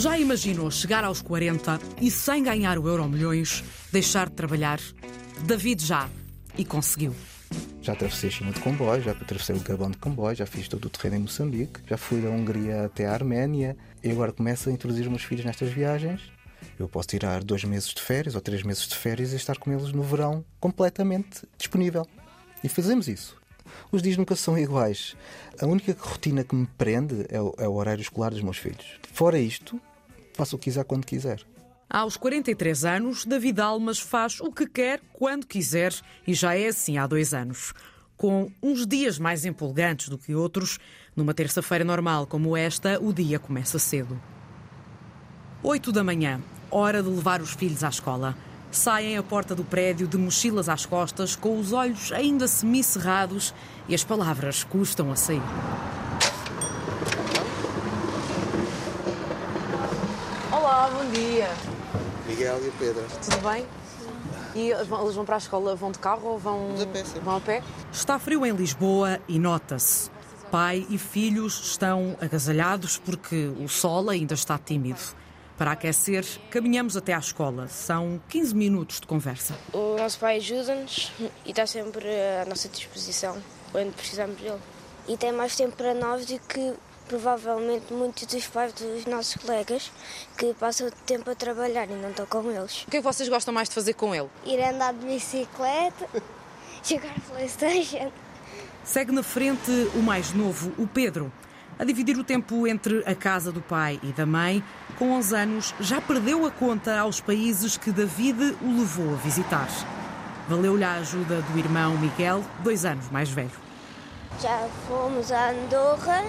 Já imaginou chegar aos 40 e, sem ganhar o Euro Milhões, deixar de trabalhar? David já. E conseguiu. Já atravessei China de comboio, já atravessei o Gabão de comboio, já fiz todo o terreno em Moçambique, já fui da Hungria até a Arménia e agora começo a introduzir os meus filhos nestas viagens. Eu posso tirar dois meses de férias ou três meses de férias e estar com eles no verão completamente disponível. E fazemos isso. Os dias nunca são iguais. A única rotina que me prende é o, é o horário escolar dos meus filhos. Fora isto, faço o que quiser quando quiser. Aos 43 anos, David Almas faz o que quer, quando quiser, e já é assim há dois anos. Com uns dias mais empolgantes do que outros, numa terça-feira normal como esta, o dia começa cedo. 8 da manhã, hora de levar os filhos à escola. Saem à porta do prédio de mochilas às costas, com os olhos ainda semicerrados e as palavras custam a sair. Olá, bom dia. Miguel e Pedro. Tudo bem? E eles vão para a escola, vão de carro ou vão, a pé, vão a pé? Está frio em Lisboa e nota-se. Pai e filhos estão agasalhados porque o sol ainda está tímido. Para aquecer, caminhamos até à escola. São 15 minutos de conversa. O nosso pai ajuda-nos e está sempre à nossa disposição quando precisamos dele. E tem mais tempo para nós do que provavelmente muitos dos pais dos nossos colegas que passam tempo a trabalhar e não estão com eles. O que é que vocês gostam mais de fazer com ele? Ir andar de bicicleta, jogar Playstation. Segue na frente o mais novo, o Pedro. A dividir o tempo entre a casa do pai e da mãe, com 11 anos, já perdeu a conta aos países que David o levou a visitar. Valeu-lhe a ajuda do irmão Miguel, dois anos mais velho. Já fomos a Andorra,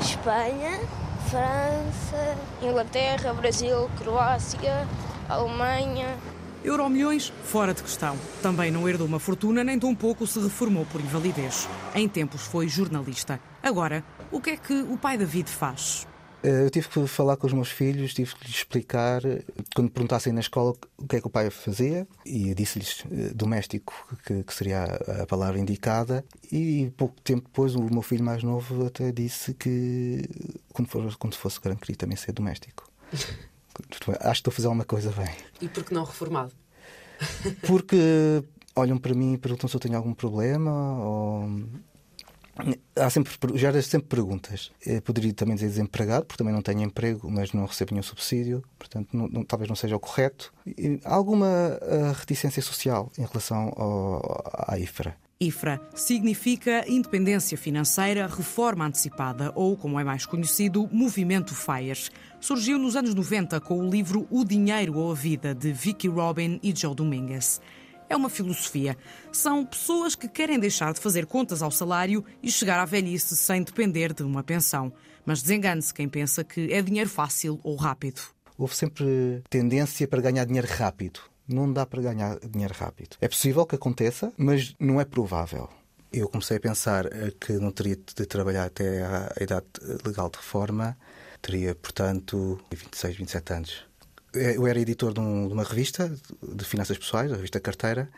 Espanha, França, Inglaterra, Brasil, Croácia, Alemanha. Euromilhões, fora de questão. Também não herdou uma fortuna, nem tão pouco se reformou por invalidez. Em tempos foi jornalista. Agora, o que é que o pai David faz? Eh, Eu tive que falar com os meus filhos, tive que lhes explicar, eh, quando perguntassem na escola o que é que o pai fazia, e disse-lhes eh, doméstico, que, que seria a palavra indicada, e pouco tempo depois o meu filho mais novo até disse que quando, for, quando fosse grande queria também ser doméstico. Acho que estou a fazer alguma coisa bem. E por que não reformado? Porque olham para mim e perguntam se eu tenho algum problema ou. Há sempre, já há sempre perguntas. Eu poderia também dizer desempregado, porque também não tenho emprego, mas não recebo nenhum subsídio, portanto, não- não- talvez não seja o correto. E há alguma ah, reticência social em relação ao- à IFRA. IFRA significa Independência Financeira Reforma Antecipada, ou, como é mais conhecido, Movimento FIRE. Surgiu nos anos 90 com o livro O Dinheiro ou a Vida, de Vicky Robin e Joe Dominguez. É uma filosofia. São pessoas que querem deixar de fazer contas ao salário e chegar à velhice sem depender de uma pensão. Mas desengane-se quem pensa que é dinheiro fácil ou rápido. Houve sempre tendência para ganhar dinheiro rápido. Não dá para ganhar dinheiro rápido. É possível que aconteça, mas não é provável. Eu comecei a pensar eh, que não teria de trabalhar até à idade legal de reforma. Teria, portanto, 26, 27 anos. Eu era editor de, um- de uma revista de finanças pessoais, a revista Carteira,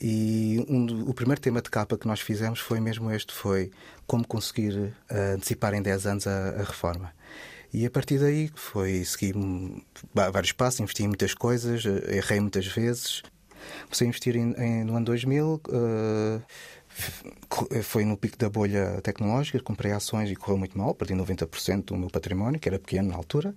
e um o primeiro tema de capa que nós fizemos foi mesmo este, foi como conseguir eh, antecipar em 10 anos a, a reforma. E a partir daí foi va- vários passos, investi em muitas coisas, eh, errei muitas vezes. Comecei a investir em- em- no ano 2000, eh, f- co- eh, foi no pico da bolha tecnológica, comprei ações e correu muito mal, perdi 90% do meu património, que era pequeno na altura,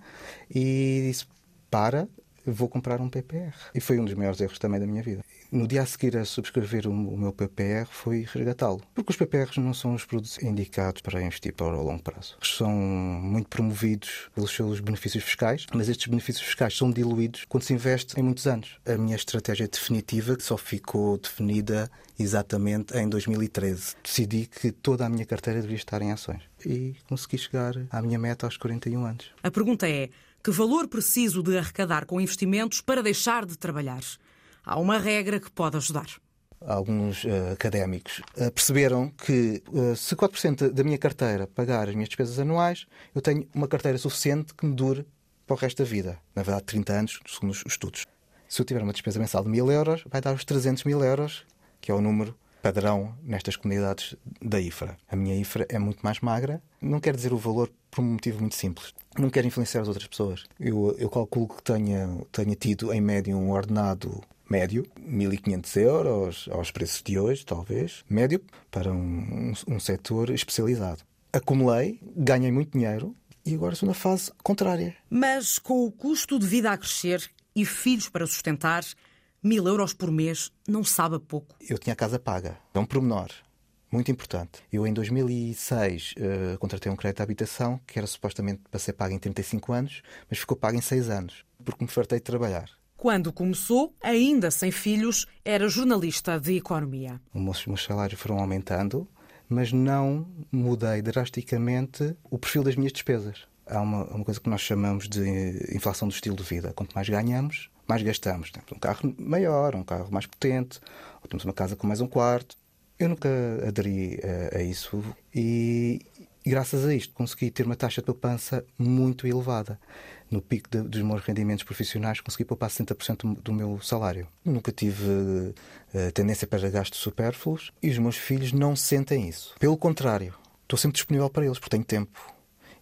e disse, para, vou comprar um PPR. E foi um dos maiores erros também da minha vida. No dia a seguir a subscrever o, meu PPR foi resgatá-lo. Porque os PPRs não são os produtos indicados para investir para o longo prazo. São muito promovidos pelos seus benefícios fiscais, mas estes benefícios fiscais são diluídos quando se investe em muitos anos. A minha estratégia definitiva só ficou definida exatamente em 2013. Decidi que toda a minha carteira deveria estar em ações. E consegui chegar à minha meta aos 41 anos. A pergunta é: que valor preciso de arrecadar com investimentos para deixar de trabalhar? Há uma regra que pode ajudar. alguns eh, académicos eh, perceberam que eh, se 4% da minha carteira pagar as minhas despesas anuais, eu tenho uma carteira suficiente que me dure para o resto da vida. Na verdade, 30 anos, segundo os estudos. Se eu tiver uma despesa mensal de 1000 euros, vai dar os 300 mil euros, que é o número padrão nestas comunidades da IFRA. A minha IFRA é muito mais magra. Não quer dizer o valor por um motivo muito simples. Não quero influenciar as outras pessoas. Eu, eu calculo que tenha, tenha tido, em média, um ordenado médio, 1.500 euros aos preços de hoje, talvez, médio, para um, um, um setor especializado. Acumulei, ganhei muito dinheiro e agora estou na fase contrária. Mas com o custo de vida a crescer e filhos para sustentar, mil euros por mês não sabe a pouco. Eu tinha a casa paga. É um pormenor muito importante. Eu, em 2006, uh, contratei um crédito de habitação que era supostamente para ser pago em 35 anos, mas ficou pago em 6 anos, porque me fartei de trabalhar. Quando começou, ainda sem filhos, era jornalista de economia. Os meus salários foram aumentando, mas não mudei drasticamente o perfil das minhas despesas. Há uma, uma coisa que nós chamamos de inflação do estilo de vida. Quanto mais ganhamos, mais gastamos. Temos um carro maior, um carro mais potente, ou temos uma casa com mais um quarto. Eu nunca aderi a, a isso e, e, graças a isto, consegui ter uma taxa de poupança muito elevada. No pico de, dos meus rendimentos profissionais, consegui poupar 60% do meu salário. Nunca tive uh, tendência para gastos supérfluos e os meus filhos não sentem isso. Pelo contrário, estou sempre disponível para eles, porque tenho tempo.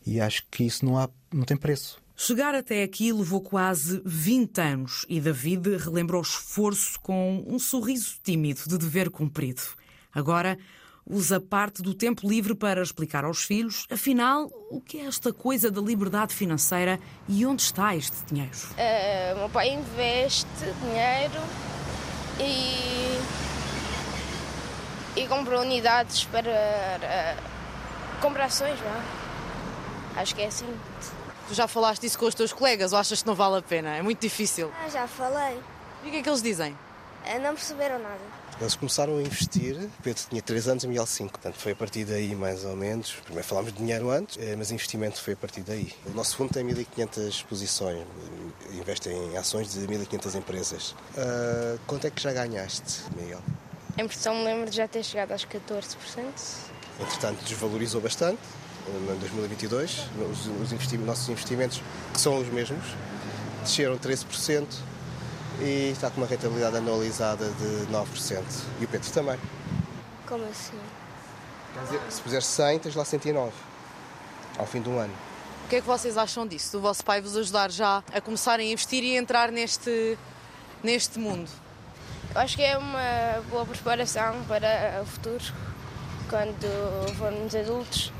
E acho que isso não, há, não tem preço. Chegar até aqui levou quase 20 anos e David relembra o esforço com um sorriso tímido de dever cumprido. Agora usa parte do tempo livre para explicar aos filhos, afinal, o que é esta coisa da liberdade financeira e onde está este dinheiro? Uh, meu pai investe dinheiro e, e compra unidades para uh, comprar ações, não é? Acho que é assim. Tu já falaste isso com os teus colegas ou achas que não vale a pena? É muito difícil. Ah, já falei. E o que é que eles dizem? Uh, não perceberam nada. Eles começaram a investir, Pedro tinha 3 anos e Miguel 5, portanto foi a partir daí mais ou menos. Primeiro falámos de dinheiro antes, eh, mas investimento foi a partir daí. O nosso fundo tem 1500 posições, investe em ações de 1500 empresas. Uh, quanto é que já ganhaste, Miguel? Em Portugal me lembro de já ter chegado aos 14%. Entretanto, desvalorizou bastante em 2022. Os, os investimentos, nossos investimentos, que são os mesmos, desceram 13% e está com uma rentabilidade anualizada de 9%. E o Pedro também. Como assim? Dizer, se puseres 100, tens lá 109 ao fim do ano. O que é que vocês acham disso? Do vosso pai vos ajudar já a começarem a investir e a entrar neste, neste mundo? Eu acho que é uma boa preparação para o futuro, quando formos adultos.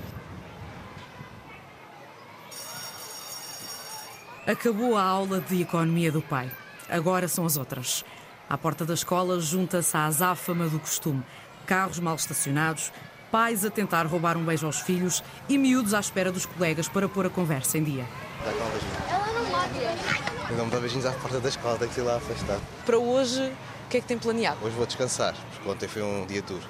Acabou a aula de economia do pai. Agora são as outras. À porta da escola junta-se à azáfama do costume. Carros mal estacionados, pais a tentar roubar um beijo aos filhos e miúdos à espera dos colegas para pôr a conversa em dia. Ela não lá Eu não me dá beijinhos à porta da escola, tem que ir lá afastar. Para hoje, o que é que tem planeado? Hoje vou descansar, porque ontem foi um dia duro.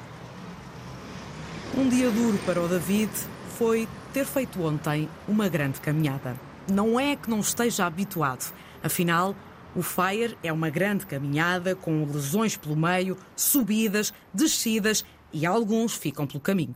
Um dia duro para o David foi ter feito ontem uma grande caminhada. Não é que não esteja habituado, afinal, o Fire é uma grande caminhada com lesões pelo meio, subidas, descidas e alguns ficam pelo caminho.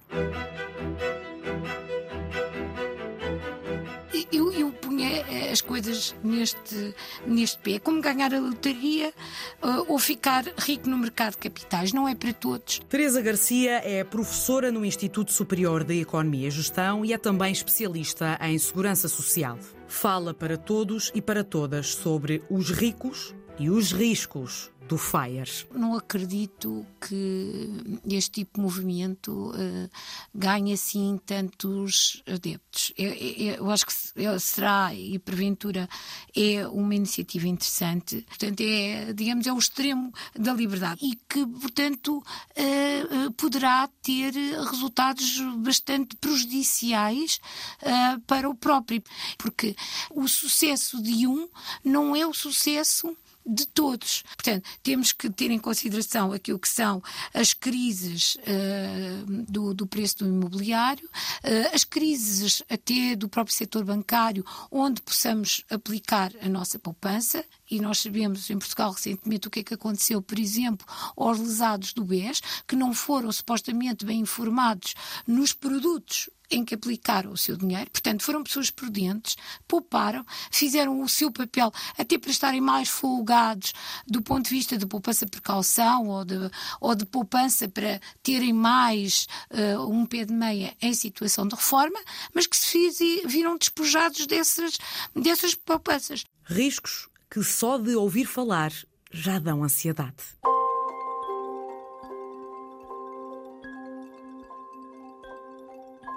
Eu, eu punha as coisas neste, neste pé, como ganhar a lotaria uh, ou ficar rico no mercado de capitais. Não é para todos. Teresa Garcia é professora no Instituto Superior de Economia e Gestão e é também especialista em segurança social fala para todos e para todas sobre os ricos e os riscos do FIRE. Não acredito que este tipo de movimento uh, ganhe assim tantos adeptos. Eu, eu, eu acho que será e porventura é uma iniciativa interessante. Portanto, é, digamos, é o extremo da liberdade e que, portanto, uh, poderá ter resultados bastante prejudiciais uh, para o próprio, porque o sucesso de um não é o sucesso de todos. Portanto, temos que ter em consideração aquilo que são as crises uh, do, do, preço do imobiliário, uh, as crises até do próprio setor bancário, onde possamos aplicar a nossa poupança. E nós sabemos em Portugal recentemente o que é que aconteceu, por exemplo, aos lesados do BES, que não foram supostamente bem informados nos produtos em que aplicaram o seu dinheiro, portanto, foram pessoas prudentes, pouparam, fizeram o seu papel até para estarem mais folgados do ponto de vista de poupança precaução ou de, ou de poupança para terem mais uh, um pé de meia em situação de reforma, mas que se fiz, viram despojados dessas, dessas poupanças. Riscos que só de ouvir falar já dão ansiedade.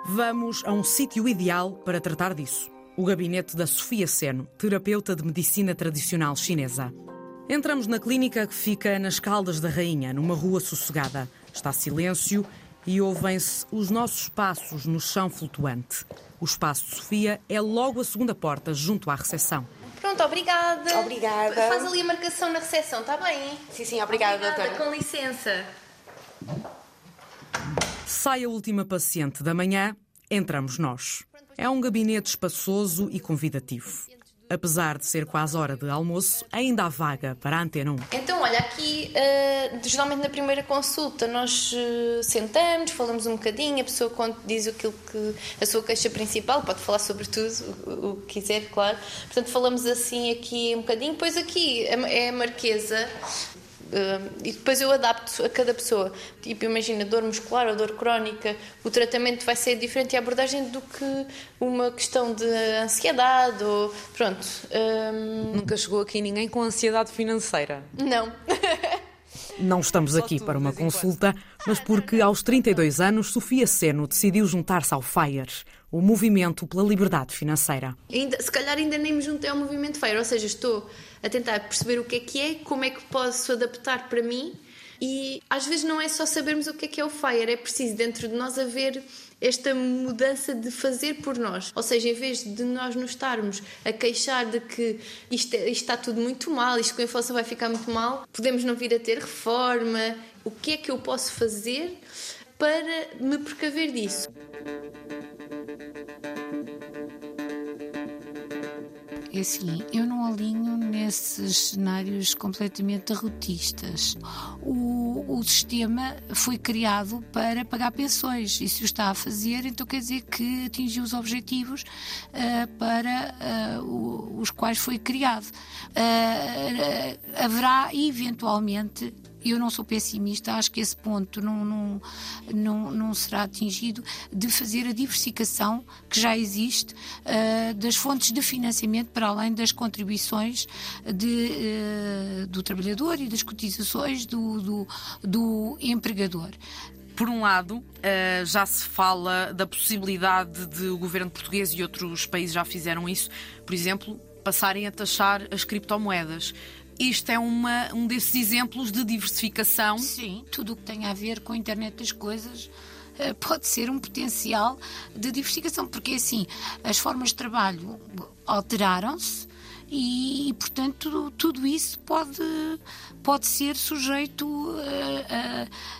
Vamos a um sítio ideal para tratar disso. O gabinete da Sofia Seno, terapeuta de medicina tradicional chinesa. Entramos na clínica que fica nas Caldas da Rainha, numa rua sossegada. Está silêncio e ouvem-se os nossos passos no chão flutuante. O espaço de Sofia é logo a segunda porta, junto à recepção. Pronto, obrigada. Obrigada. Faz ali a marcação na recepção, está bem? Sim, sim, obrigada, obrigada doutora. Com licença. Sai a última paciente da manhã, entramos nós. É um gabinete espaçoso e convidativo. Apesar de ser quase hora de almoço, ainda há vaga para a Antena 1. Então, olha, aqui, uh, geralmente na primeira consulta, nós uh, sentamos, falamos um bocadinho, a pessoa diz aquilo que a sua queixa principal, pode falar sobre tudo, o, o que quiser, claro. Portanto, falamos assim aqui um bocadinho. Depois aqui é a Marquesa, e depois eu adapto a cada pessoa. Tipo, imagina, dor muscular ou dor crónica, o tratamento vai ser diferente e a abordagem do que uma questão de ansiedade ou. Pronto. Um... Nunca chegou aqui ninguém com ansiedade financeira? Não. Não estamos aqui para uma consulta, mas porque aos 32 anos Sofia Seno decidiu juntar-se ao FIRE, o movimento pela liberdade financeira. Ainda, se calhar ainda nem me juntei ao movimento FIRE, ou seja, estou a tentar perceber o que é que é, como é que posso adaptar para mim e às vezes não é só sabermos o que é que é o FIRE, é preciso dentro de nós haver esta mudança de fazer por nós. Ou seja, em vez de nós nos estarmos a queixar de que isto, é, isto está tudo muito mal, isto com a inflação vai ficar muito mal, podemos não vir a ter reforma. O que é que eu posso fazer para me precaver disso? É assim, eu não alinho nesses cenários completamente derrotistas. O, o sistema foi criado para pagar pensões e se o está a fazer, então quer dizer que atingiu os objetivos uh, para uh, os quais foi criado. Uh, haverá eventualmente eu não sou pessimista, acho que esse ponto não, não, não, não será atingido de fazer a diversificação que já existe uh, das fontes de financiamento para além das contribuições de, uh, do trabalhador e das cotizações do, do, do empregador. Por um lado, eh, já se fala da possibilidade de o governo português e outros países já fizeram isso, por exemplo, passarem a taxar as criptomoedas isto é uma, um desses exemplos de diversificação. Sim, tudo o que tem a ver com a internet das coisas eh, pode ser um potencial de diversificação, porque assim, as formas de trabalho alteraram-se e, e, portanto, tudo isso pode, pode ser sujeito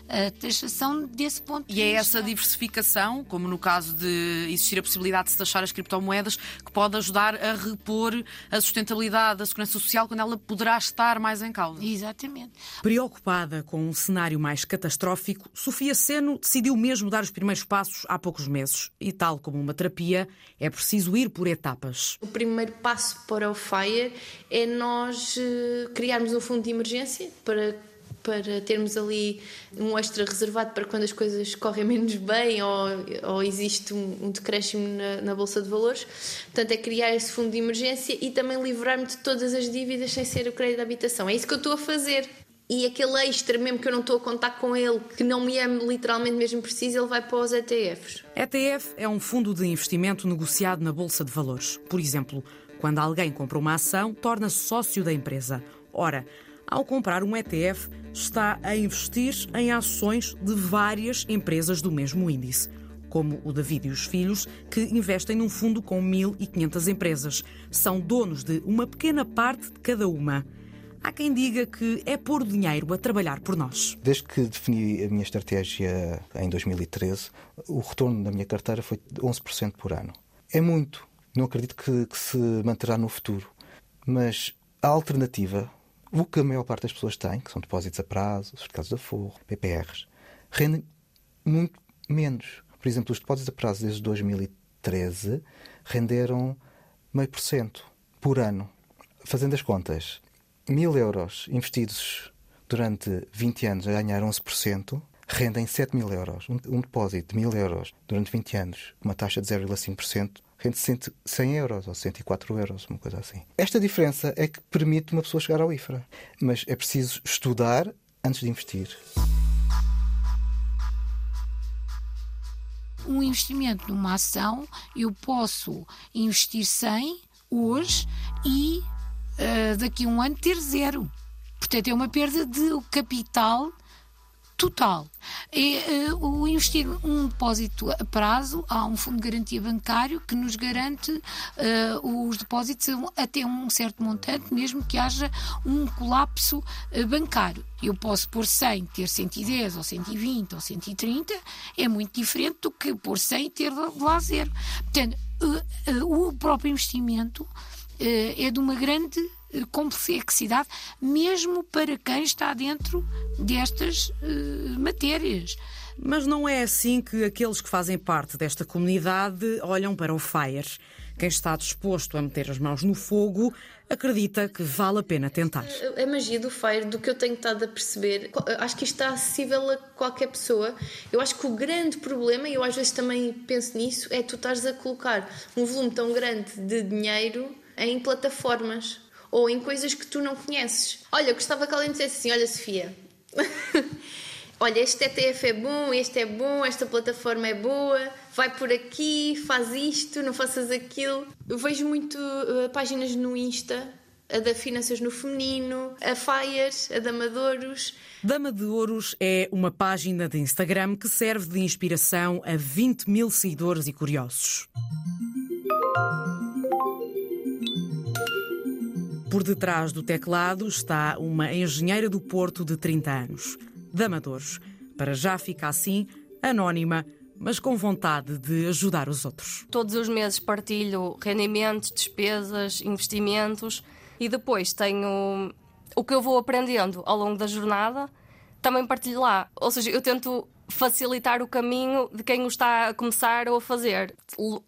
a, a, a taxação desse ponto de E é essa diversificação, como no caso de existir a possibilidade de se taxar as criptomoedas, que pode ajudar a repor a sustentabilidade da segurança social quando ela poderá estar mais em causa. Exatamente. Preocupada com um cenário mais catastrófico, Sofia Seno decidiu mesmo dar os primeiros passos há poucos meses. E, tal como uma terapia, é preciso ir por etapas. O primeiro passo para o É nós uh, criarmos um fundo de emergência para para termos ali um extra reservado para quando as coisas correm menos bem ou, ou existe um, um decréscimo na, na, Bolsa de Valores. Portanto, é criar esse fundo de emergência e também livrar-me de todas as dívidas sem ser o crédito de habitação. É isso que eu estou a fazer. E aquele extra, mesmo que eu não estou a contar com ele, que não me é literalmente mesmo preciso, ele vai para os ETFs. ETF é um fundo de investimento negociado na Bolsa de Valores. Por exemplo, quando alguém compra uma ação, torna-se sócio da empresa. Ora, ao comprar um ETF, está a investir em ações de várias empresas do mesmo índice, como o David e os filhos, que investem num fundo com 1.500 empresas. São donos de uma pequena parte de cada uma. Há quem diga que é pôr dinheiro a trabalhar por nós. Desde que defini a minha estratégia em 2013, o retorno da minha carteira foi de 11% por ano. É muito, não acredito que, que se manterá no futuro. Mas a alternativa, o que a maior parte das pessoas tem, que são depósitos a prazo, certificados de aforro, PPRs, rendem muito menos. Por exemplo, os depósitos a prazo desde 2013 renderam meio por cento por ano. Fazendo as contas, mil euros investidos durante 20 anos a ganhar 11%, rendem 7 mil euros. Um, depósito de mil euros durante 20 anos, uma taxa de 0,5%, rende 100 euros ou 104 euros, uma coisa assim. Esta diferença é que permite uma pessoa chegar ao IFRA. Mas é preciso estudar antes de investir. Um investimento numa ação, eu posso investir 100 hoje e uh, daqui a um ano ter zero. Portanto, é uma perda de capital total. É, uh, o investir um depósito a prazo, há um fundo de garantia bancário que nos garante uh, os depósitos até um certo montante, mesmo que haja um colapso uh, bancário. Eu posso pôr 100, ter 110 ou 120 ou 130, é muito diferente do que pôr 100 e ter lá zero. Portanto, o próprio investimento é de uma grande complexidade, mesmo para quem está dentro destas uh, matérias. Mas não é assim que aqueles que fazem parte desta comunidade olham para o FIRE. Quem está disposto a meter as mãos no fogo acredita que vale a pena tentar. A magia do FIRE, do que eu tenho estado a perceber, acho que isto está acessível a qualquer pessoa. Eu acho que o grande problema, e eu às vezes também penso nisso, é tu estares a colocar um volume tão grande de dinheiro em plataformas ou em coisas que tu não conheces. Olha, gostava que alguém dissesse assim: Olha, Sofia, olha, este ETF é bom, este é bom, esta plataforma é boa, vai por aqui, faz isto, não faças aquilo. Eu vejo muito uh, páginas no Insta, a da Finanças no Feminino, a Fires, a da Amadouros. Dama de Ouros é uma página de Instagram que serve de inspiração a 20 mil seguidores e curiosos. Por detrás do teclado está uma engenheira do Porto de 30 anos, de Amadores. Para já fica assim, anónima, mas com vontade de ajudar os outros. Todos os meses partilho rendimentos, despesas, investimentos e depois tenho o que eu vou aprendendo ao longo da jornada, também partilho lá. Ou seja, eu tento facilitar o caminho de quem o está a começar ou a fazer.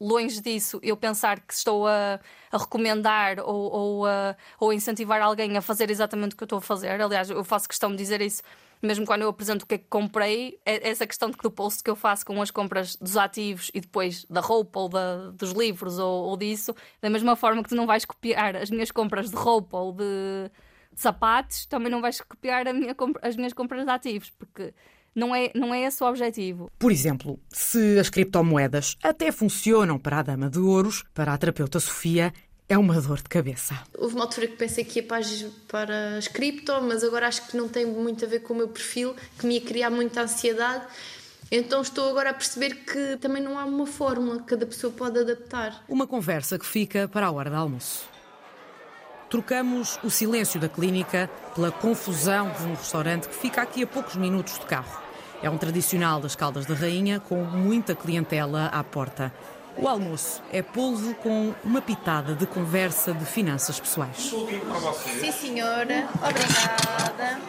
Longe disso, eu pensar que estou a, a recomendar ou, ou, a, ou incentivar alguém a fazer exatamente o que eu estou a fazer. Aliás, eu faço questão de dizer isso mesmo quando eu apresento o que é que comprei, é essa questão do post que eu faço com as compras dos ativos e depois da roupa ou da, dos livros ou, ou, disso, da mesma forma que tu não vais copiar as minhas compras de roupa ou de, de sapatos, também não vais copiar minha, as minhas compras de ativos, porque não é, não é esse o objetivo. Por exemplo, se as criptomoedas até funcionam para a dama de ouros, para a terapeuta Sofia é uma dor de cabeça. Houve uma altura que pensei que ia para as, para as cripto, mas agora acho que não tem muito a ver com o meu perfil, que me ia criar muita ansiedade. Então estou agora a perceber que também não há uma fórmula, cada pessoa pode adaptar. Uma conversa que fica para a hora de almoço. Trocamos o silêncio da clínica pela confusão de um restaurante que fica aqui a poucos minutos de carro. É um tradicional das Caldas da Rainha, com muita clientela à porta. O almoço é polvo com uma pitada de conversa de finanças pessoais. Sim, senhora. Obrigada.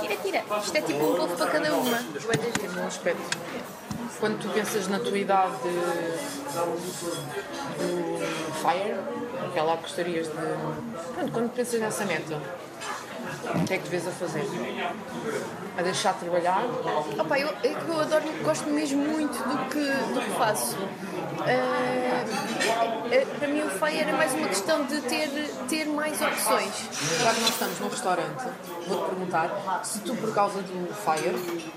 Tira, tira. Isto é tipo um polvo para cada uma. Um aspecto. Quando tu pensas na tua idade do FIRE, aquela que gostarias de. Pronto, quando pensas nessa meta, o que é que te vês a fazer? A deixar de trabalhar? Opa, eu, é que eu adoro, gosto mesmo muito do que, do que faço. Uh, para mim o FIRE era mais uma questão de ter, ter mais opções. Agora nós estamos num restaurante, vou-te perguntar se tu por causa do FIRE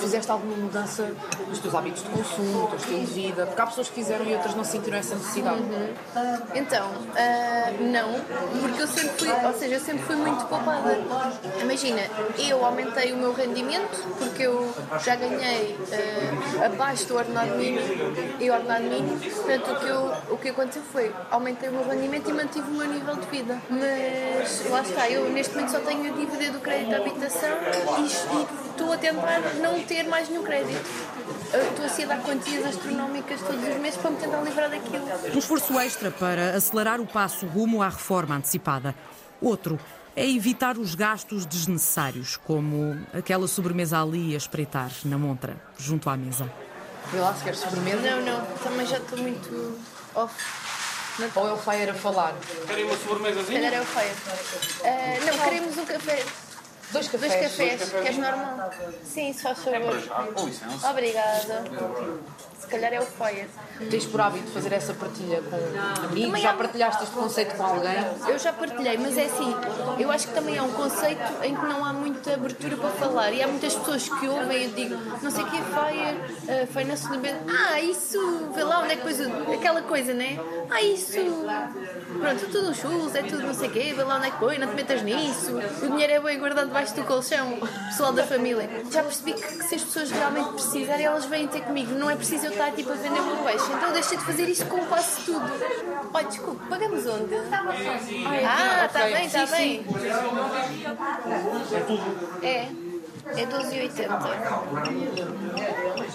fizeste alguma mudança nos teus hábitos de consumo, no teu estilo de vida? Porque há pessoas que fizeram e outras não sentiram essa necessidade. Uhum. Então, uh, não, porque eu sempre fui, ou seja, eu sempre fui muito poupada. Imagina, eu aumentei o meu rendimento porque eu já ganhei uh, abaixo do ordenado mínimo e ordenado mínimo, portanto o que, eu, o que aconteceu foi aumentei o meu rendimento e mantive o meu nível de vida. Mas lá está, eu neste momento só tenho a dívida do crédito de habitação e, e estou a tentar não ter mais nenhum crédito. Estou assim a dar quantias astronómicas todos os meses para me tentar livrar daquilo. Um esforço extra para acelerar o passo rumo à reforma antecipada. Outro é evitar os gastos desnecessários, como aquela sobremesa ali a espreitar na montra, junto à mesa. Vê lá se quer sobremesa. Não, não, também já estou muito off. Ou é o Fire a falar? Querem uma sobremesazinha? Calhar é o feio. Ah, não, queremos um café. Dois cafés. Dois cafés, queres normal? Sim, se faz favor. Com licença. Obrigada. Se calhar é o fire. Tens por hábito fazer essa partilha com amigos? Também Já há- partilhaste este conceito com alguém? Eu já partilhei, mas é assim, eu acho que também é um conceito em que não há muita abertura para falar. E há muitas pessoas que ouvem e digo, não sei o que é fire, uh, foi na sobremesa. Ah, isso, vê lá onde é que o- aquela coisa, né? Ah, isso, pronto, tudo os churros, é tudo não sei o quê, vê lá onde é que põe, não te metas nisso. O dinheiro é bem guardado debaixo do colchão, pessoal da família. Já percebi que, que se as pessoas realmente precisarem, elas vêm ter comigo. Não é preciso eu estar tipo a vender o meu peixe. Então deixei de fazer isto com quase tudo. Olha, desculpe, pagamos onde? Ah, está bem, está bem. É. É 12,80.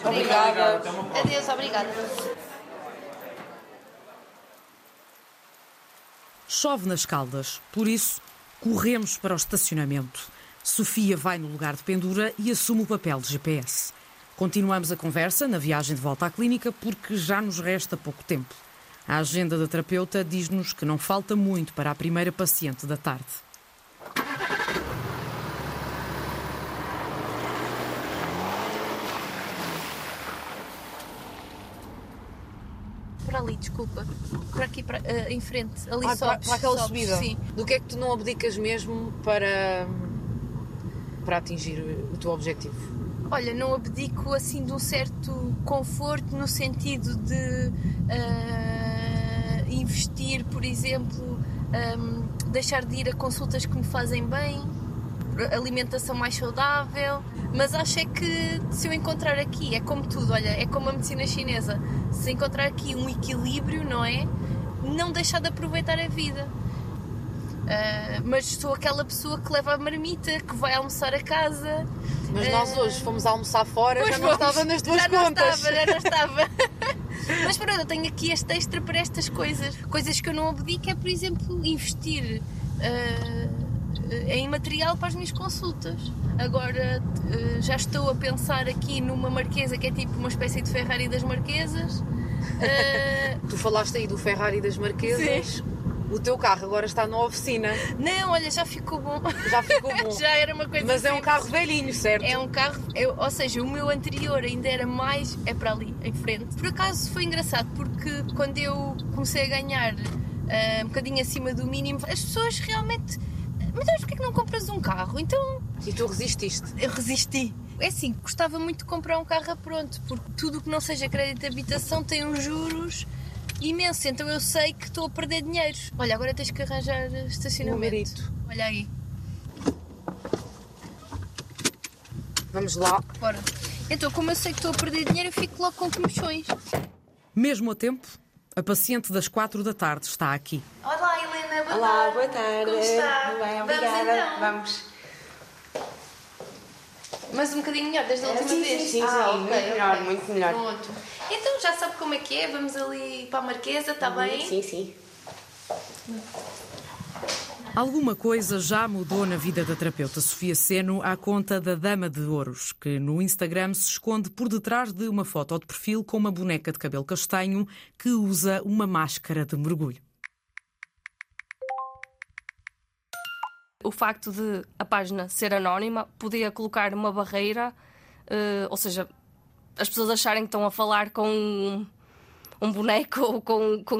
Obrigada. Adeus, obrigada. Chove nas caldas, por isso corremos para o estacionamento. Sofia vai no lugar de pendura e assume o papel de GPS. Continuamos a conversa na viagem de volta à clínica porque já nos resta pouco tempo. A agenda da terapeuta diz-nos que não falta muito para a primeira paciente da tarde. Por ali, desculpa. Por aqui, para, eh, em frente. Ali Ah, para, sobes, para aquela sobes, subida. Sim. Do que é que tu não abdicas mesmo para, para atingir o teu objetivo? Olha, não abdico assim de um certo conforto no sentido de ah, investir, por exemplo, ahm, deixar de ir a consultas que me fazem bem, alimentação mais saudável, mas acho é que se eu encontrar aqui, é como tudo, olha, é como a medicina chinesa, se encontrar aqui um equilíbrio, não é? Não deixar de aproveitar a vida. Ah, mas sou aquela pessoa que leva a marmita, que vai almoçar a casa. Mas nós Ah, hoje fomos almoçar fora, já não fomos. estava nas tuas já contas. Não estava, já não estava. Mas pronto, eu tenho aqui este extra para estas coisas. Coisas que eu não abdico é, por exemplo, investir ah, em material para as minhas consultas. Agora ah, já estou a pensar aqui numa marquesa que é tipo uma espécie de Ferrari das marquesas. Ah, Tu falaste aí do Ferrari das Marquesas. O teu carro agora está na oficina. não, olha, já ficou bom. Já ficou bom. já era uma coisa Mas é um simples. carro velhinho, certo? É um carro, eu- ou seja, o meu anterior ainda era mais. é para ali, em frente. Por acaso foi engraçado, porque quando eu comecei a ganhar ah, um bocadinho acima do mínimo, as pessoas realmente. Mas porquê que não compras um carro? Então E tu resististe. eu resisti. É assim, gostava muito de comprar um carro a pronto, porque tudo o que não seja crédito de habitação tem uns juros imensos, então eu sei que estou a perder dinheiro. Olha, agora tens que arranjar estacionamento. numerito. Olha aí, Vamos lá. bora. Então, como eu sei que estou a perder dinheiro, eu fico logo com comissões. Mesmo a tempo, a paciente das quatro da tarde está aqui. Olá, Helena, boa Olá, tarde. boa tarde. Como está? Tudo bem, Vamos obrigada. então. Vamos. Mas um bocadinho melhor desde a última Sim, vez. sim, sim, ah, sim, ok, muito melhor, muito melhor. Pronto. Então já sabe como é que é, vamos ali para a Marquesa, está bem? Sim, sim. Alguma coisa já mudou na vida da terapeuta Sofia Seno à conta da Dama de Ouros, que no Instagram se esconde por detrás de uma foto de perfil com uma boneca de cabelo castanho que usa uma máscara de mergulho. O facto de a página ser anónima podia colocar uma barreira, eh, ou seja, as pessoas acharem que estão a falar com um, um boneco ou com, com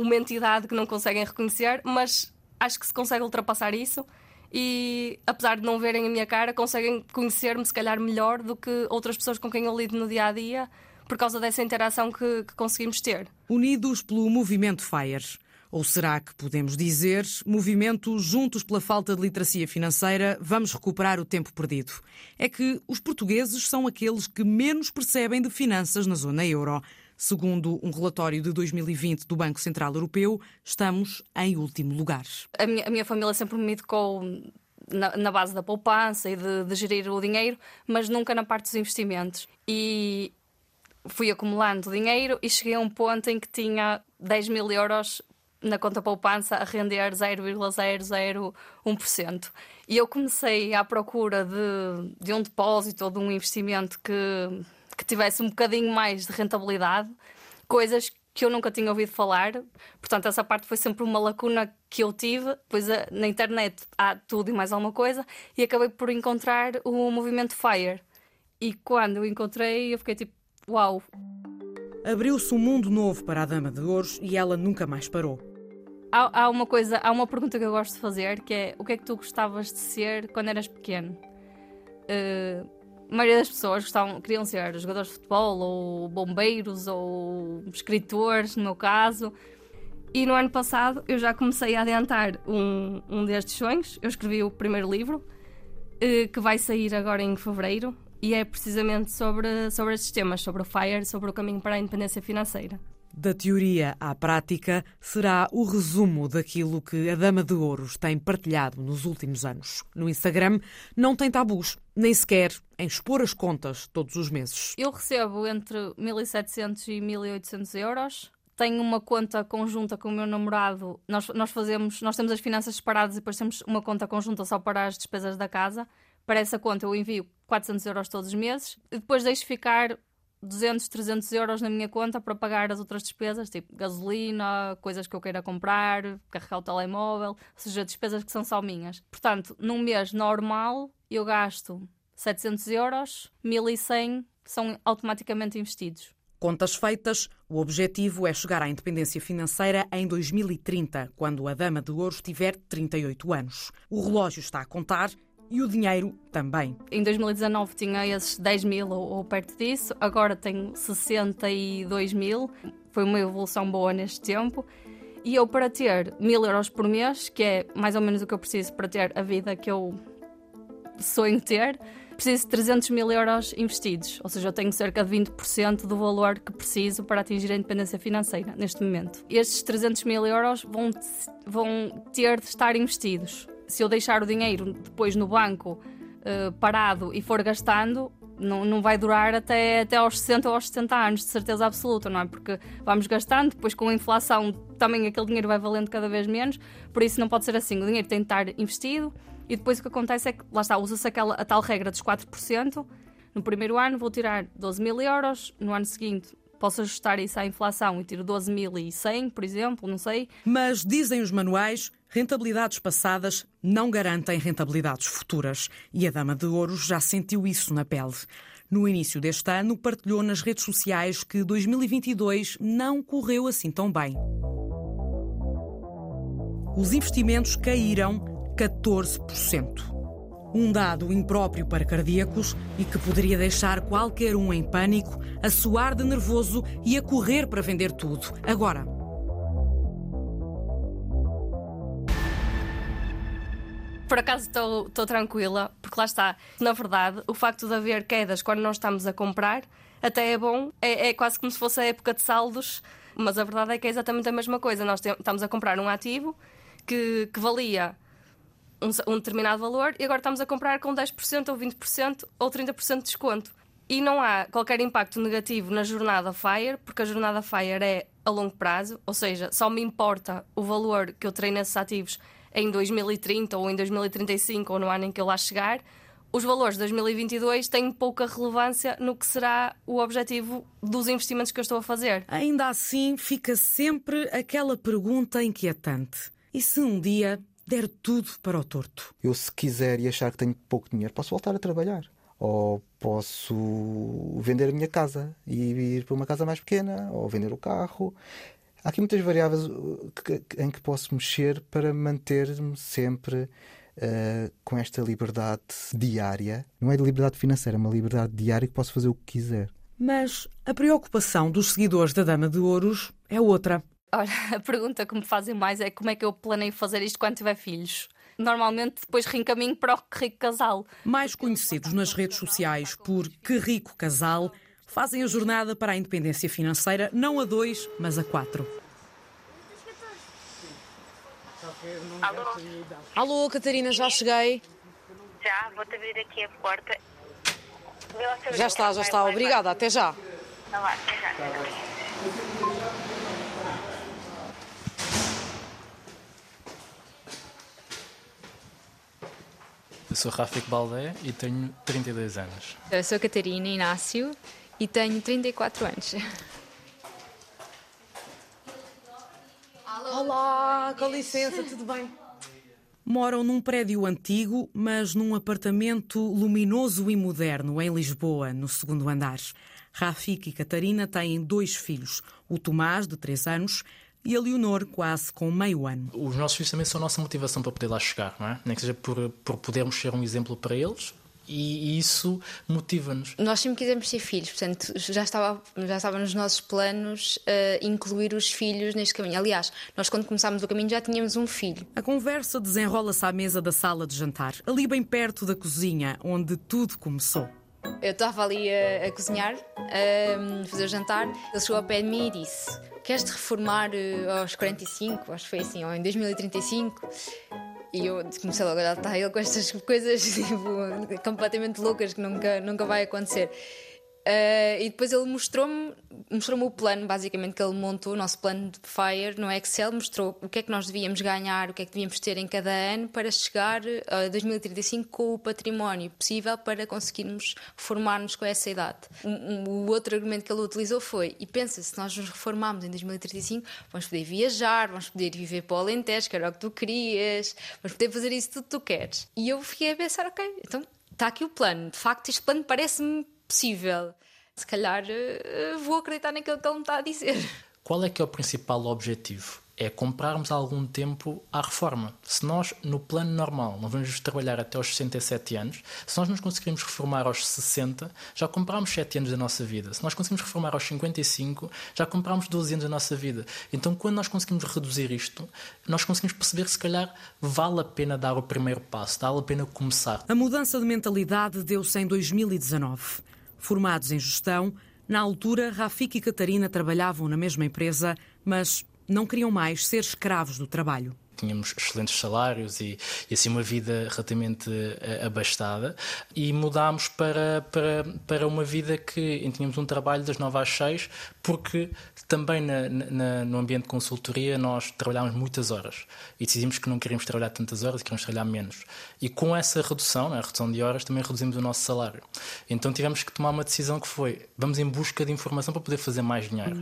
uma entidade que não conseguem reconhecer, mas acho que se consegue ultrapassar isso e, apesar de não verem a minha cara, conseguem conhecer-me se calhar melhor do que outras pessoas com quem eu lido no dia a dia por causa dessa interação que, que conseguimos ter. Unidos pelo movimento FIRE. Ou será que podemos dizer, movimento juntos pela falta de literacia financeira, vamos recuperar o tempo perdido? É que os portugueses são aqueles que menos percebem de finanças na zona euro. Segundo um relatório de 2020 do Banco Central Europeu, estamos em último lugar. a minha, a minha família sempre me educou na, na base da poupança e de, de gerir o dinheiro, mas nunca na parte dos investimentos. E fui acumulando dinheiro e cheguei a um ponto em que tinha 10 mil euros na conta poupança a render 0,001%. E eu comecei à procura de, de um depósito ou de um investimento que, que tivesse um bocadinho mais de rentabilidade, coisas que eu nunca tinha ouvido falar. Portanto, essa parte foi sempre uma lacuna que eu tive. Pois eh, na internet há tudo e mais alguma coisa, e acabei por encontrar o movimento FIRE. E quando eu encontrei, eu fiquei tipo, uau! Abriu-se um mundo novo para a Dama de Ouros e ela nunca mais parou. Há, há, uma coisa, há uma pergunta que eu gosto de fazer que é o que é que tu gostavas de ser quando eras pequeno? Uh, a maioria das pessoas gostavam, queriam ser jogadores de futebol ou bombeiros ou escritores, no meu caso. E no ano passado eu já comecei a adiantar um, um destes sonhos. Eu escrevi o primeiro livro, uh, que vai sair agora em fevereiro, e é precisamente sobre, sobre estes temas, sobre o FIRE, sobre o caminho para a independência financeira. Da teoria à prática será o resumo daquilo que a Dama de Ouros tem partilhado nos últimos anos. No Instagram não tem tabus, nem sequer em expor as contas todos os meses. Eu recebo entre 1.700 e 1.800 euros. Tenho uma conta conjunta com o meu namorado. Nós, nós fazemos, nós temos as finanças separadas e depois temos uma conta conjunta só para as despesas da casa. Para essa conta eu envio 400 euros todos os meses e depois deixo ficar 200, 300 euros na minha conta para pagar as outras despesas, tipo gasolina, coisas que eu queira comprar, carregar o telemóvel, ou seja, despesas que são só minhas. Portanto, num mês normal, eu gasto 700 euros, 1100 são automaticamente investidos. Contas feitas, o objetivo é chegar à independência financeira em 2030, quando a Dama de Ouro tiver 38 anos. O relógio está a contar e o dinheiro também. Em 2019 tinha esses 10 mil ou, perto disso, agora tenho 62 mil. Foi uma evolução boa neste tempo. E eu, para ter mil euros por mês, que é mais ou menos o que eu preciso para ter a vida que eu sonho ter, preciso de 300 mil euros investidos. Ou seja, eu tenho cerca de 20% do valor que preciso para atingir a independência financeira neste momento. Estes 300 mil euros vão, vão ter de estar investidos se eu deixar o dinheiro depois no banco uh, parado e for gastando, não, não vai durar até, até aos 60 ou aos 70 anos, de certeza absoluta, não é? Porque vamos gastando, depois com a inflação também aquele dinheiro vai valendo cada vez menos, por isso não pode ser assim. O dinheiro tem de estar investido e depois o que acontece é que, lá está, usa-se aquela, a tal regra dos 4%. No primeiro ano vou tirar 12 mil euros, no ano seguinte posso ajustar isso à inflação e tiro 12.100, por exemplo, não sei. Mas dizem os manuais, rentabilidades passadas não garantem rentabilidades futuras. E a Dama de Ouros já sentiu isso na pele. No início deste ano, partilhou nas redes sociais que 2022 não correu assim tão bem. Os investimentos caíram 14%. Um dado impróprio para cardíacos e que poderia deixar qualquer um em pânico, a suar de nervoso e a correr para vender tudo. Agora. Por acaso estou tranquila, porque lá está. Na verdade, o facto de haver quedas quando nós estamos a comprar até é bom, é, é quase como se fosse a época de saldos, mas a verdade é que é exatamente a mesma coisa. Nós estamos a comprar um ativo que, que valia um, um determinado valor e agora estamos a comprar com 10% ou 20% ou 30% de desconto. E não há qualquer impacto negativo na jornada FIRE, porque a jornada FIRE é a longo prazo, ou seja, só me importa o valor que eu terei nesses ativos em 2030 ou em 2035 ou no ano em que eu lá chegar. Os valores de 2022 têm pouca relevância no que será o objetivo dos investimentos que eu estou a fazer. Ainda assim, fica sempre aquela pergunta inquietante: e se um dia der tudo para o torto. Eu, se quiser e achar que tenho pouco dinheiro, posso voltar a trabalhar. Ou posso vender a minha casa e ir para uma casa mais pequena, ou vender o carro. Há aqui muitas variáveis em que posso mexer para manter-me sempre uh, com esta liberdade diária. Não é de liberdade financeira, é uma liberdade diária que posso fazer o que quiser. Mas a preocupação dos seguidores da Dama de Ouros é outra. Olha, a pergunta que me fazem mais é como é que eu planeio fazer isto quando tiver filhos. Normalmente depois reencaminho para o Que Rico Casal. Mais conhecidos nas redes sociais por Que Rico Casal, fazem a jornada para a independência financeira não a dois, mas a quatro. Alô? Alô, Catarina, já cheguei. Já, vou-te abrir aqui a porta. Já está, já está. Obrigada, até já. Eu sou Rafik Baldé e tenho 32 anos. Eu sou Catarina Inácio, e tenho 34 anos. Olá, com licença, tudo bem? Moram num prédio antigo, mas num apartamento luminoso e moderno em Lisboa, no segundo andar. Rafik e Catarina têm dois filhos, o Tomás, de 3 anos, e a Leonor, quase com meio ano. Os nossos filhos também são a nossa motivação para poder lá chegar, não é? Nem que seja por, por podermos ser um exemplo para eles, e isso motiva-nos. Nós sempre quisemos ser filhos, portanto, já estava, já estava nos nossos planos uh, incluir os filhos neste caminho. Aliás, nós quando começámos o caminho já tínhamos um filho. A conversa desenrola-se à mesa da sala de jantar, ali bem perto da cozinha, onde tudo começou. Eu estava ali a, a cozinhar, a fazer o jantar. Ele chegou ao pé de mim e disse: Queres te reformar uh, aos 45? Acho que foi assim, ou em 2035? E eu comecei logo a dar ele com estas coisas tipo, completamente loucas que nunca, nunca vai acontecer. Uh, e depois ele mostrou-me mostrou o plano, basicamente, que ele montou, o nosso plano de FIRE no Excel, mostrou o que é que nós devíamos ganhar, o que é que devíamos ter em cada ano para chegar a 2035 com o património possível para conseguirmos reformar-nos com essa idade. Um, o outro argumento que ele utilizou foi: e pensa, se nós nos reformarmos em 2035, vamos poder viajar, vamos poder viver para o Alentejo, que era o que tu querias, vamos poder fazer isso tudo que tu queres. E eu fiquei a pensar: ok, então está aqui o plano, de facto, este plano parece-me possível. Se calhar eh, vou acreditar naquilo que ele me está a dizer. Qual é que é o principal objetivo? É comprarmos algum tempo à reforma. Se nós, no plano normal, não vamos trabalhar até aos 67 anos, se nós nos conseguirmos reformar aos 60, já compramos 7 anos da nossa vida. Se nós conseguimos reformar aos 55, já compramos 12 anos da nossa vida. Então, quando nós conseguimos reduzir isto, nós conseguimos perceber se calhar vale a pena dar o primeiro passo, vale a pena começar. A mudança de mentalidade deu-se em 2019. Formados em gestão, na altura, Rafik e Catarina trabalhavam na mesma empresa, mas não queriam mais ser escravos do trabalho tínhamos excelentes salários e, e, assim uma vida relativamente eh, abastada. E mudámos para, para, para uma vida que tínhamos um trabalho das 9 às 6 porque também na, na, no ambiente de consultoria nós trabalhámos muitas horas e decidimos que não queríamos trabalhar tantas horas e queríamos trabalhar menos. E com essa redução, a redução de horas também reduzimos o nosso salário. Então tivemos que tomar uma decisão que foi vamos em busca de informação para poder fazer mais dinheiro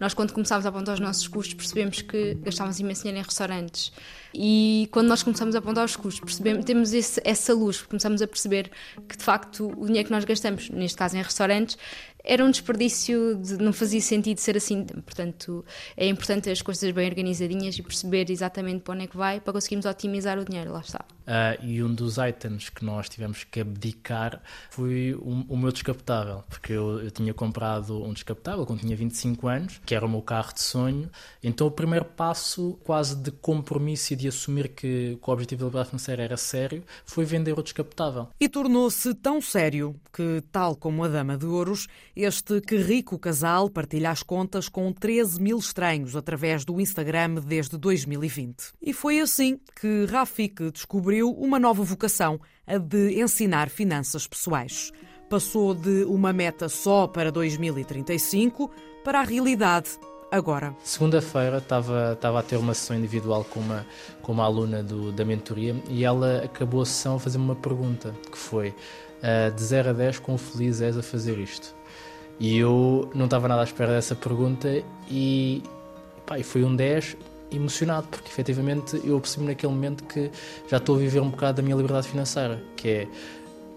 nós, quando começámos a apontar os nossos custos, percebemos que gastávamos imenso dinheiro em restaurantes. E quando nós começamos a apontar os custos, percebemos, temos esse, essa luz, começamos a perceber que, de facto, o dinheiro que nós gastamos, neste caso em restaurantes, era um desperdício, de, não fazia sentido ser assim. Portanto, é importante as coisas bem organizadinhas e perceber exatamente para onde é que vai para conseguirmos otimizar o dinheiro, lá está. Uh, e um dos itens que nós tivemos que abdicar foi o, o meu descapotável, porque eu, eu, tinha comprado um descapotável quando tinha 25 anos, que era o meu carro de sonho. Então, o primeiro passo, quase de compromisso e de assumir que, que o objetivo da liberdade financeira era sério, foi vender o descapotável. E tornou-se tão sério que, tal como a Dama de Ouros, este que rico casal partilha as contas com 13 mil estranhos através do Instagram desde 2020. E foi assim que Rafik descobriu uma nova vocação, a de ensinar finanças pessoais. Passou de uma meta só para 2035 para a realidade agora. Segunda-feira estava, estava a ter uma sessão individual com uma, com uma aluna do, da mentoria e ela acabou a sessão a fazer uma pergunta que foi uh, de 0 a 10 quão feliz és a fazer isto? E eu não estava nada à espera dessa pergunta e, pá, foi um 10 emocionado, porque efetivamente eu percebi naquele momento que já estou a viver um bocado da minha liberdade financeira, que é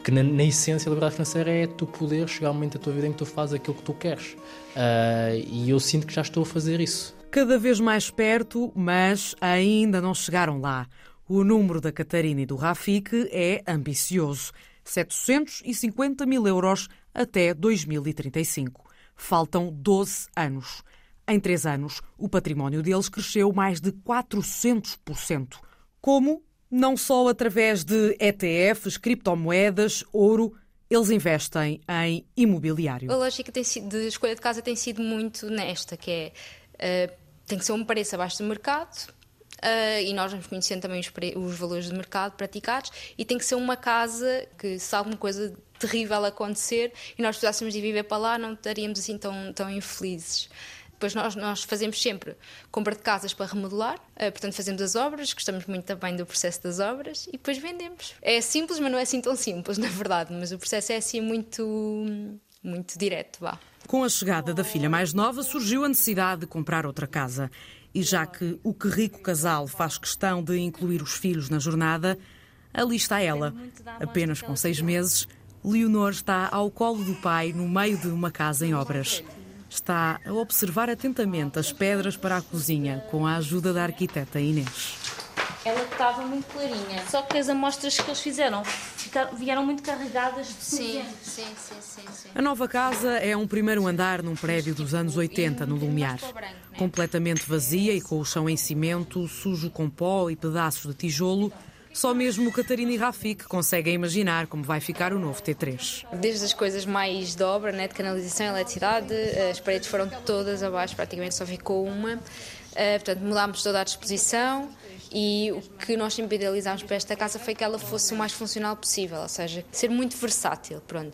que na, na, essência a liberdade financeira é tu poder chegar ao momento da tua vida em que tu fazes aquilo que tu queres. Uh, e eu sinto que já estou a fazer isso. Cada vez mais perto, mas ainda não chegaram lá. O número da Catarina e do Rafik é ambicioso. 750 mil euros até 2035. Faltam 12 anos. Em três anos, o património deles cresceu mais de 400%. Como? Não só através de ETFs, criptomoedas, ouro, eles investem em imobiliário. A lógica de escolha de casa tem sido muito nesta, que é uh, tem que ser um preço abaixo do mercado, uh, e nós vamos conhecendo também os, os, valores de mercado praticados e tem que ser uma casa que se alguma coisa terrível acontecer e nós precisássemos de viver para lá não estaríamos assim tão, tão infelizes. Depois nós, nós fazemos sempre compra de casas para remodelar, uh, portanto fazemos as obras, gostamos muito também do processo das obras e depois vendemos. É simples, mas não é assim tão simples, na verdade, mas o processo é assim muito, muito direto, vá. Com a chegada da filha mais nova, surgiu a necessidade de comprar outra casa. E já que o que rico casal faz questão de incluir os filhos na jornada, ali está ela. Apenas com seis meses, Leonor está ao colo do pai no meio de uma casa em obras. Está a observar atentamente as pedras para a cozinha com a ajuda da arquiteta Inês. Ela estava muito clarinha, só que as amostras que eles fizeram vieram muito carregadas de sim, sim, sim, sim, sim. A nova casa é um primeiro andar num prédio dos anos 80, no Lumiar. Completamente vazia e com o chão em cimento, sujo com pó e pedaços de tijolo, só mesmo Catarina e Rafik conseguem imaginar como vai ficar o novo T3. Desde as coisas mais de obra, né, de canalização e eletricidade, as paredes foram todas abaixo, praticamente só ficou uma. Uh, portanto, mudámos toda a disposição e o que nós sempre idealizámos para esta casa foi que ela fosse o mais funcional possível, ou seja, ser muito versátil. Pronto.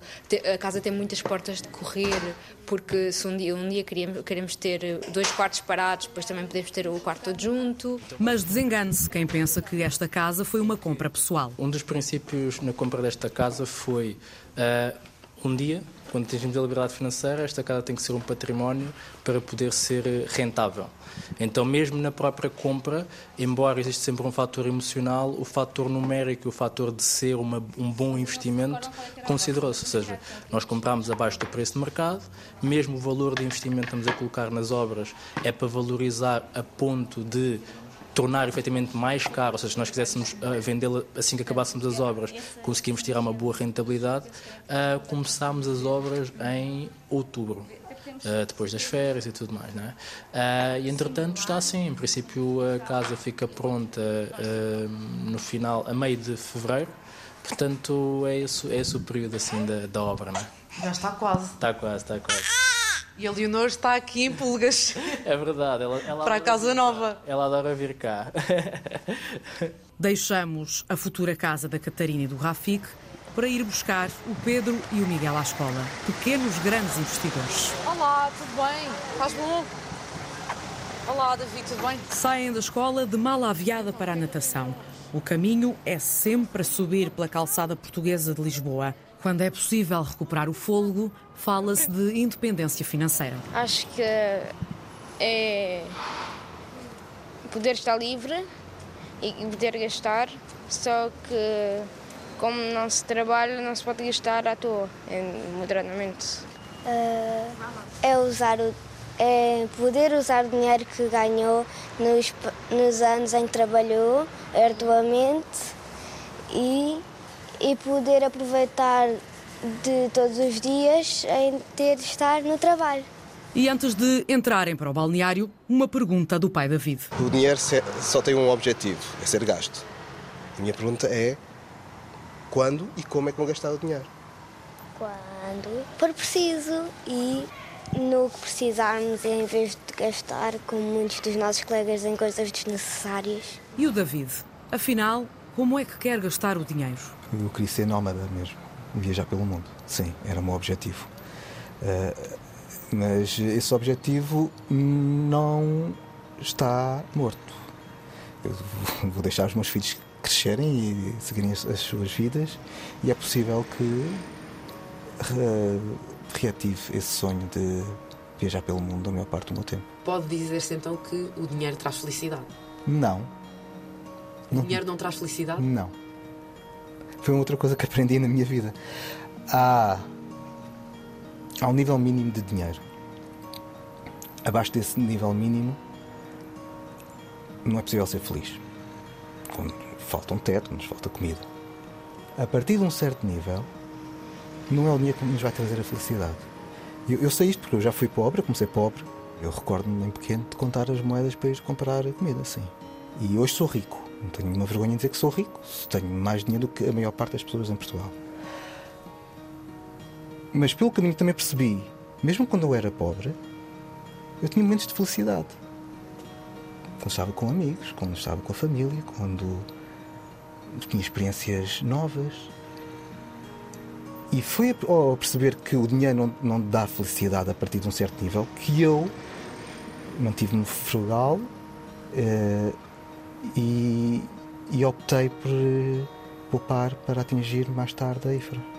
A casa tem muitas portas de correr, porque se um dia, um dia queremos, queremos ter dois quartos parados, depois também podemos ter o quarto adjunto. Mas desengane-se quem pensa que esta casa foi uma compra pessoal. Um dos princípios na compra desta casa foi uh, um dia quando atingimos a liberdade financeira, esta casa tem que ser um património para poder ser rentável. Então, mesmo na própria compra, embora exista sempre um fator emocional, o fator numérico e o fator de ser uma, um bom investimento considerou-se. Ou seja, nós compramos abaixo do preço de mercado, mesmo o valor de investimento que estamos a colocar nas obras é para valorizar a ponto de tornar efetivamente mais caro, ou seja, se nós quiséssemos uh, vendê-la assim que acabássemos as obras, conseguimos tirar uma boa rentabilidade, uh, começámos as obras em outubro. Uh, depois das férias e tudo mais, não é? Uh, e entretanto está assim, em princípio a casa fica pronta no final, a meio de fevereiro, portanto é esse, é esse o período assim da, da obra, não é? Já está quase. Está quase, está quase. E a Leonor está aqui em pulgas. É verdade. Ela, ela para a casa nova. Ela adora vir cá. Deixamos a futura casa da Catarina e do Rafik para ir buscar o Pedro e o Miguel à escola. Pequenos grandes investidores. Olá, tudo bem? Estás bom? Olá, David, tudo bem? Saem da escola de mala aviada para a natação. O caminho é sempre a subir pela calçada portuguesa de Lisboa. Quando é possível recuperar o fôlego, fala-se de independência financeira. Acho que é poder estar livre e poder gastar, só que como não se trabalha, não se pode gastar à toa, moderadamente. Uh, é usar o é poder usar o dinheiro que ganhou nos, nos anos em que trabalhou arduamente e e poder aproveitar de todos os dias em ter de estar no trabalho. E antes de entrarem para o balneário, uma pergunta do pai David. O dinheiro só tem um objetivo, é ser gasto. A minha pergunta é quando e como é que vão gastar o dinheiro? Quando for preciso e no que precisarmos, em vez de gastar, como muitos dos nossos colegas, em coisas desnecessárias. E o David? Afinal, como é que quer gastar o dinheiro? Eu queria ser nómada mesmo, viajar pelo mundo. Sim, era o meu objetivo. Uh, mas esse objetivo não está morto. Eu vou deixar os meus filhos crescerem e seguirem as, as suas vidas e é possível que re, reative esse sonho de viajar pelo mundo a maior parte do meu tempo. Pode dizer-se então que o dinheiro traz felicidade? Não. O dinheiro não traz felicidade? Não foi outra coisa que aprendi na minha vida. Há, há um nível mínimo de dinheiro. Abaixo desse nível mínimo, não é possível ser feliz. Quando falta um teto, nos falta comida. A partir de um certo nível, não é o dinheiro que nos vai trazer a felicidade. Eu, eu sei isto porque eu já fui pobre, comecei pobre. Eu recordo-me em pequeno de contar as moedas para ir comprar comida, sim. E hoje sou rico. Não tenho nenhuma vergonha em dizer que sou rico. Tenho mais dinheiro do que a maior parte das pessoas em Portugal. Mas pelo caminho também percebi, mesmo quando eu era pobre, eu tinha momentos de felicidade. Quando estava com amigos, quando estava com a família, quando tinha experiências novas. E foi ao perceber que o dinheiro não, não dá felicidade a partir de um certo nível que eu mantive-me frugal eh, e, e optei por eh, poupar para atingir mais tarde a IFRA.